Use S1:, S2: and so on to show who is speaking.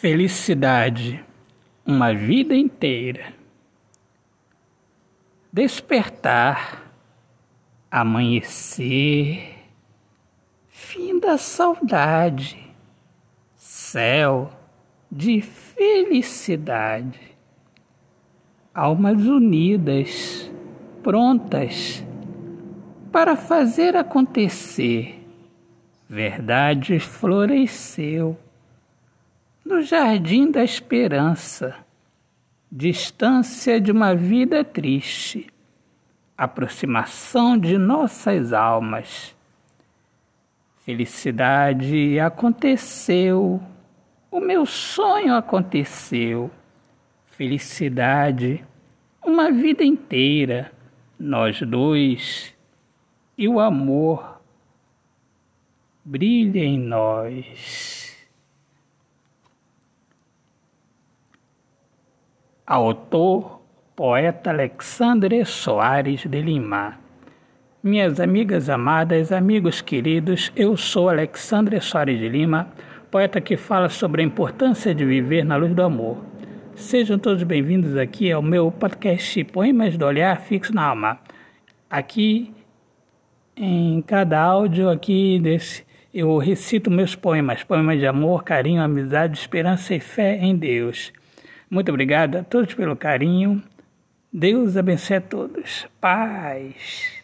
S1: Felicidade, uma vida inteira. Despertar, amanhecer, fim da saudade, céu de felicidade. Almas unidas, prontas para fazer acontecer. Verdade floresceu no jardim da esperança, distância de uma vida triste, aproximação de nossas almas. Felicidade aconteceu, o meu sonho aconteceu. Felicidade, uma vida inteira, nós dois, e o amor brilha em nós. Autor, poeta Alexandre Soares de Lima. Minhas amigas amadas, amigos queridos, eu sou Alexandre Soares de Lima, poeta que fala sobre a importância de viver na luz do amor. Sejam todos bem-vindos aqui ao meu podcast Poemas do Olhar Fixo na Alma. Aqui, em cada áudio aqui desse, eu recito meus poemas, poemas de amor, carinho, amizade, esperança e fé em Deus. Muito obrigado a todos pelo carinho. Deus abençoe a todos. Paz.